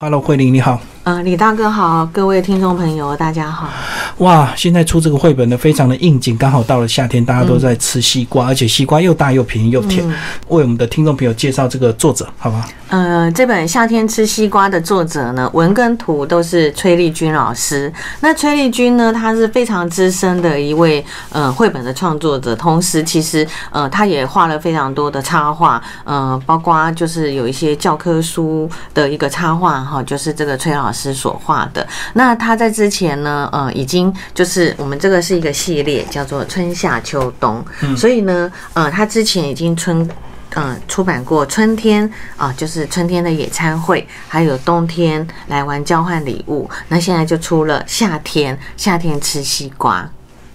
Hello，慧玲你好。嗯，李大哥好，各位听众朋友大家好。哇，现在出这个绘本呢，非常的应景，刚好到了夏天，大家都在吃西瓜，而且西瓜又大又便宜又甜。为我们的听众朋友介绍这个作者，好吧？呃，这本《夏天吃西瓜》的作者呢，文跟图都是崔丽君老师。那崔丽君呢，她是非常资深的一位呃绘本的创作者，同时其实呃，她也画了非常多的插画，呃，包括就是有一些教科书的一个插画哈，就是这个崔老师所画的。那他在之前呢，呃，已经就是我们这个是一个系列，叫做春夏秋冬，所以呢，呃，他之前已经春。嗯，出版过春天啊，就是春天的野餐会，还有冬天来玩交换礼物。那现在就出了夏天，夏天吃西瓜。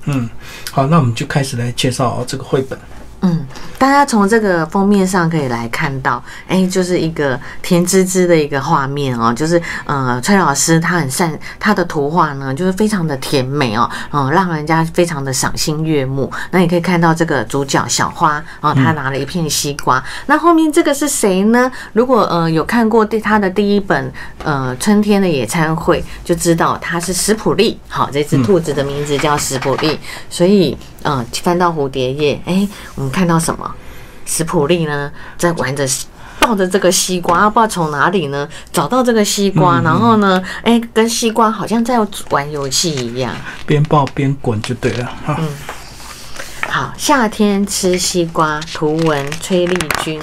嗯，好，那我们就开始来介绍这个绘本。嗯，大家从这个封面上可以来看到，哎，就是一个甜滋滋的一个画面哦，就是呃，崔老师他很善他的图画呢，就是非常的甜美哦，嗯，让人家非常的赏心悦目。那你可以看到这个主角小花哦，他拿了一片西瓜。那后面这个是谁呢？如果呃有看过第他的第一本呃春天的野餐会，就知道他是史普利。好，这只兔子的名字叫史普利，所以。嗯，翻到蝴蝶页，哎，我们看到什么？史普利呢，在玩着，抱着这个西瓜，不知道从哪里呢找到这个西瓜，然后呢，哎，跟西瓜好像在玩游戏一样，边抱边滚就对了。嗯，好，夏天吃西瓜，图文崔丽君。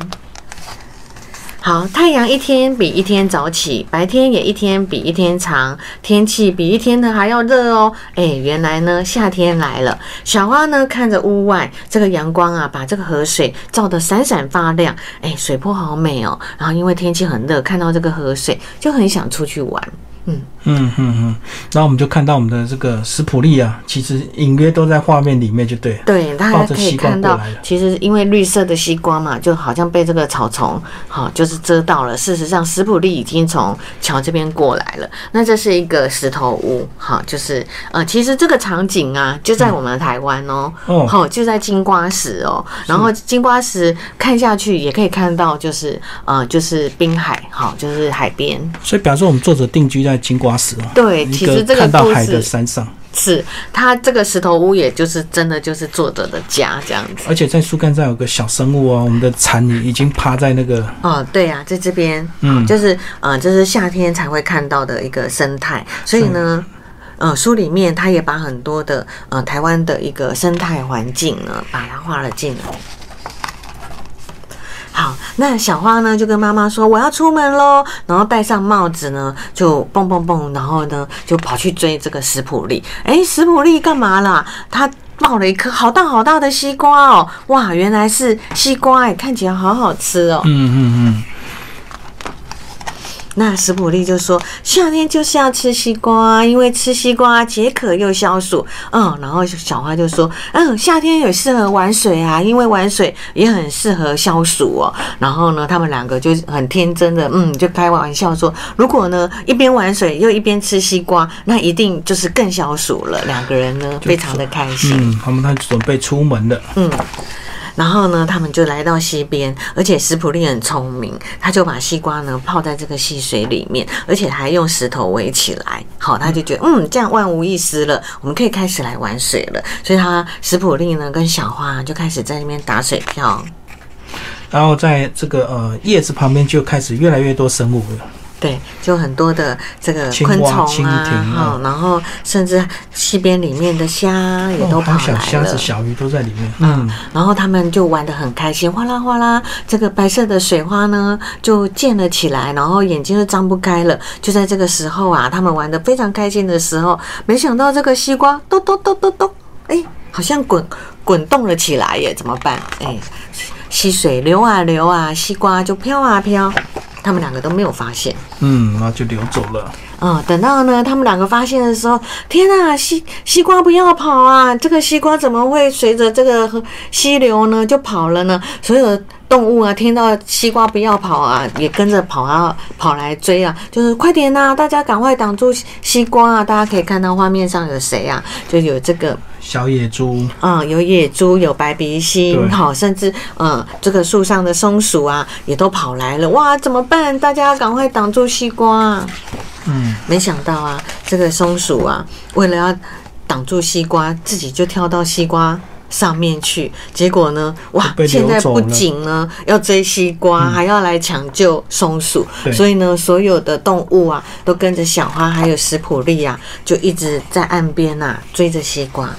好，太阳一天比一天早起，白天也一天比一天长，天气比一天的还要热哦。哎，原来呢，夏天来了。小花呢，看着屋外这个阳光啊，把这个河水照得闪闪发亮。哎，水波好美哦。然后因为天气很热，看到这个河水就很想出去玩。嗯嗯嗯嗯，然后我们就看到我们的这个斯普利啊，其实隐约都在画面里面，就对。对，大家可以看到，其实因为绿色的西瓜嘛，就好像被这个草丛，好，就是遮到了。事实上，斯普利已经从桥这边过来了。那这是一个石头屋，好，就是呃，其实这个场景啊，就在我们台湾哦，好，就在金瓜石哦。然后金瓜石看下去也可以看到，就是呃，就是滨海，好，就是海边。所以，表示我们作者定居。在金瓜石对，其实这个看到海的山上，是它这个石头屋，也就是真的就是作者的家这样子。而且在树干上有个小生物啊，我们的蝉已经趴在那个哦，对呀，在这边，嗯，就是呃，就是夏天才会看到的一个生态。所以呢，呃，书里面他也把很多的呃台湾的一个生态环境呢，把它画了进来。好，那小花呢就跟妈妈说我要出门喽，然后戴上帽子呢，就蹦蹦蹦，然后呢就跑去追这个史普利。哎，史普利干嘛啦？他抱了一颗好大好大的西瓜哦，哇，原来是西瓜哎，看起来好好吃哦。嗯嗯嗯。那史普利就说：“夏天就是要吃西瓜，因为吃西瓜解渴又消暑。”嗯，然后小花就说：“嗯，夏天也适合玩水啊，因为玩水也很适合消暑哦。”然后呢，他们两个就很天真的，嗯，就开玩笑说：“如果呢一边玩水又一边吃西瓜，那一定就是更消暑了。”两个人呢非常的开心。嗯，他们他准备出门了。嗯。然后呢，他们就来到溪边，而且史普利很聪明，他就把西瓜呢泡在这个溪水里面，而且还用石头围起来。好，他就觉得嗯，这样万无一失了，我们可以开始来玩水了。所以他史普利呢跟小花就开始在那边打水漂，然后在这个呃叶子旁边就开始越来越多生物了。对，就很多的这个昆虫啊，哈，然后甚至溪边里面的虾也都跑来了，虾子、小鱼都在里面。嗯，然后他们就玩的很开心，哗啦哗啦，这个白色的水花呢就溅了起来，然后眼睛都张不开了。就在这个时候啊，他们玩的非常开心的时候，没想到这个西瓜咚咚咚咚咚，哎，好像滚滚动了起来耶，怎么办？哎，溪水流啊流啊，西瓜就飘啊飘。他们两个都没有发现，嗯，那就流走了。嗯，等到呢，他们两个发现的时候，天啊，西西瓜不要跑啊！这个西瓜怎么会随着这个溪流呢就跑了呢？所有动物啊，听到西瓜不要跑啊，也跟着跑啊，跑来追啊，就是快点呐、大家赶快挡住西瓜啊！大家可以看到画面上有谁啊？就有这个小野猪，嗯，有野猪，有白鼻星，好，甚至嗯，这个树上的松鼠啊，也都跑来了。哇，怎么办？大家赶快挡住西瓜啊！嗯，没想到啊，这个松鼠啊，为了要挡住西瓜，自己就跳到西瓜上面去。结果呢，哇，现在不仅呢要追西瓜，还要来抢救松鼠。所以呢，所有的动物啊，都跟着小花还有史普利啊，就一直在岸边呐、追着西瓜。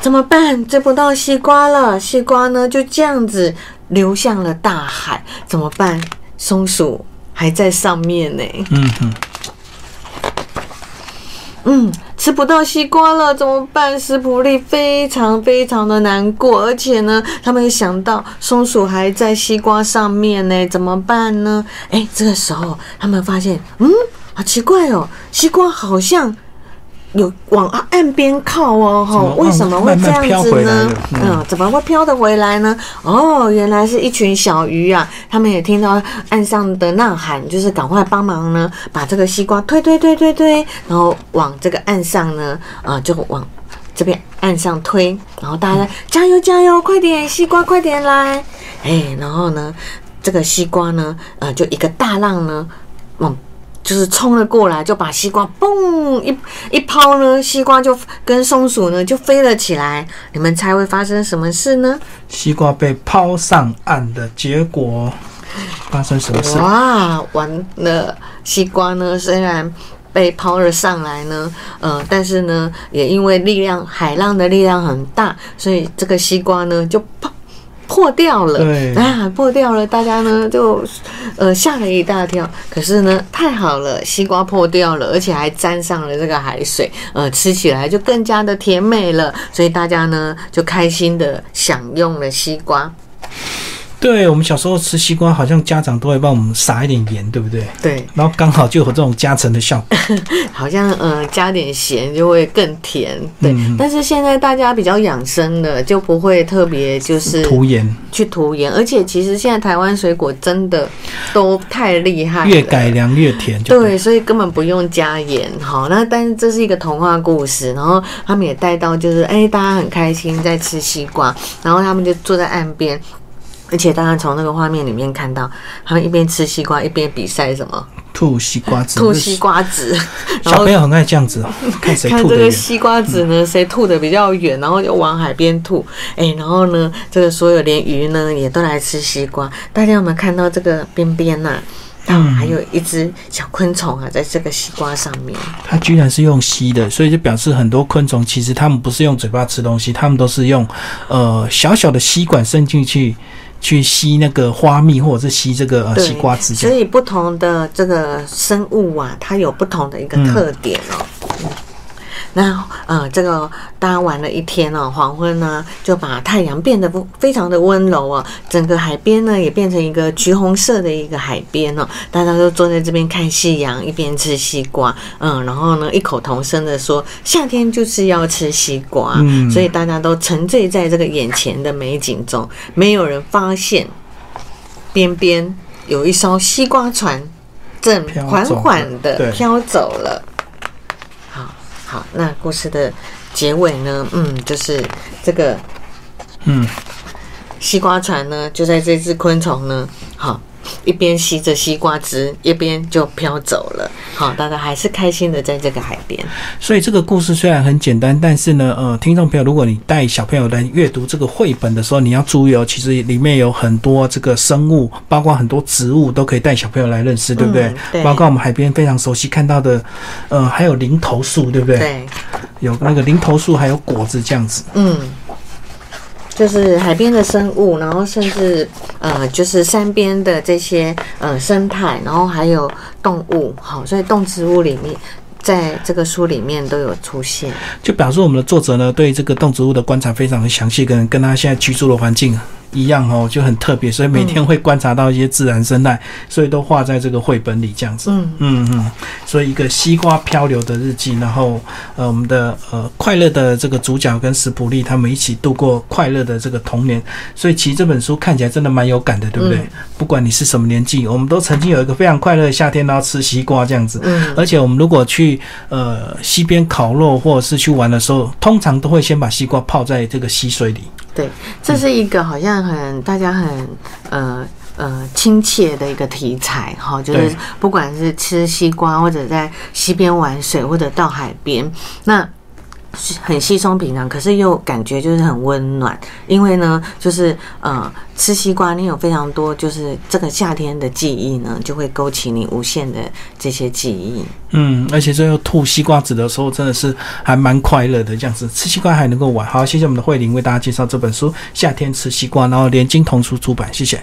怎么办？追不到西瓜了，西瓜呢就这样子流向了大海。怎么办？松鼠还在上面呢。嗯哼，嗯，吃不到西瓜了，怎么办？食普利非常非常的难过，而且呢，他们想到松鼠还在西瓜上面呢，怎么办呢？哎，这个时候他们发现，嗯，好奇怪哦，西瓜好像。有往岸边靠哦，吼，为什么会这样子呢？嗯嗯，怎么会飘得回来呢？哦，原来是一群小鱼啊！他们也听到岸上的呐喊，就是赶快帮忙呢，把这个西瓜推推推推推，然后往这个岸上呢，呃，就往这边岸上推，然后大家加油加油，快点，西瓜快点来！哎，然后呢，这个西瓜呢，呃，就一个大浪呢，往。就是冲了过来，就把西瓜嘣一一抛呢，西瓜就跟松鼠呢就飞了起来。你们猜会发生什么事呢？西瓜被抛上岸的结果发生什么事？哇，完了！西瓜呢，虽然被抛了上来呢，呃，但是呢，也因为力量海浪的力量很大，所以这个西瓜呢就破破掉了。啊，破掉了，大家呢就呃吓了一大跳。可是呢，太好了，西瓜破掉了，而且还沾上了这个海水，呃，吃起来就更加的甜美了。所以大家呢就开心的享用了西瓜。对我们小时候吃西瓜，好像家长都会帮我们撒一点盐，对不对？对，然后刚好就有这种加成的效果。好像呃加点咸就会更甜，对。嗯但是现在大家比较养生的，就不会特别就是涂盐，去涂盐，而且其实现在台湾水果真的都太厉害了，越改良越甜，就对，所以根本不用加盐。好，那但是这是一个童话故事，然后他们也带到就是，哎、大家很开心在吃西瓜，然后他们就坐在岸边。而且大家从那个画面里面看到，他们一边吃西瓜一边比赛什么吐西瓜籽。吐西瓜籽，小朋友很爱这样子哦，看。这个西瓜籽呢，谁吐的比较远，然后就往海边吐。哎、然后呢，这个所有连鱼呢也都来吃西瓜。大家有没有看到这个边边呐？啊，还有一只小昆虫啊，在这个西瓜上面。它居然是用吸的，所以就表示很多昆虫其实它们不是用嘴巴吃东西，它们都是用呃小小的吸管伸进去去吸那个花蜜或者是吸这个呃西瓜汁。所以不同的这个生物啊，它有不同的一个特点哦。嗯那呃，这个大家玩了一天哦，黄昏呢就把太阳变得不非常的温柔哦，整个海边呢也变成一个橘红色的一个海边哦，大家都坐在这边看夕阳，一边吃西瓜，嗯，然后呢异口同声的说夏天就是要吃西瓜，嗯所以大家都沉醉在这个眼前的美景中，没有人发现边边有一艘西瓜船正缓缓的飘走了。好好，那故事的结尾呢？嗯，就是这个嗯，西瓜船呢，就在这只昆虫呢，好。一边吸着西瓜汁，一边就飘走了。好，大家还是开心的在这个海边。所以这个故事虽然很简单，但是呢，呃，听众朋友，如果你带小朋友来阅读这个绘本的时候，你要注意哦，其实里面有很多这个生物，包括很多植物，都可以带小朋友来认识，对不对？嗯对包括我们海边非常熟悉看到的，呃，还有零头树，对不对？对，有那个零头树，还有果子这样子。嗯，就是海边的生物，然后甚至呃，就是山边的这些呃生态，然后还有动物，好，所以动植物里面，在这个书里面都有出现。就表示我们的作者呢，对这个动植物的观察非常的详细，跟跟他现在居住的环境一样哦，就很特别，所以每天会观察到一些自然生态，所以都画在这个绘本里这样子。嗯嗯嗯，所以一个西瓜漂流的日记，然后呃，我们的呃快乐的这个主角跟史普利他们一起度过快乐的这个童年，所以其实这本书看起来真的蛮有感的，对不对？嗯不管你是什么年纪，我们都曾经有一个非常快乐的夏天，然后吃西瓜这样子。嗯而且我们如果去呃西边烤肉或者是去玩的时候，通常都会先把西瓜泡在这个溪水里。对，这是一个好像很大家很呃呃亲切的一个题材哈，就是不管是吃西瓜，或者在溪边玩水，或者到海边，那。是很稀松平常，可是又感觉就是很温暖，因为呢，就是呃，吃西瓜，你有非常多就是这个夏天的记忆呢，就会勾起你无限的这些记忆。嗯，而且最后吐西瓜籽的时候，真的是还蛮快乐的，这样子吃西瓜还能够玩。好，谢谢我们的慧玲为大家介绍这本书《夏天吃西瓜》，然后联经童书出版，谢谢。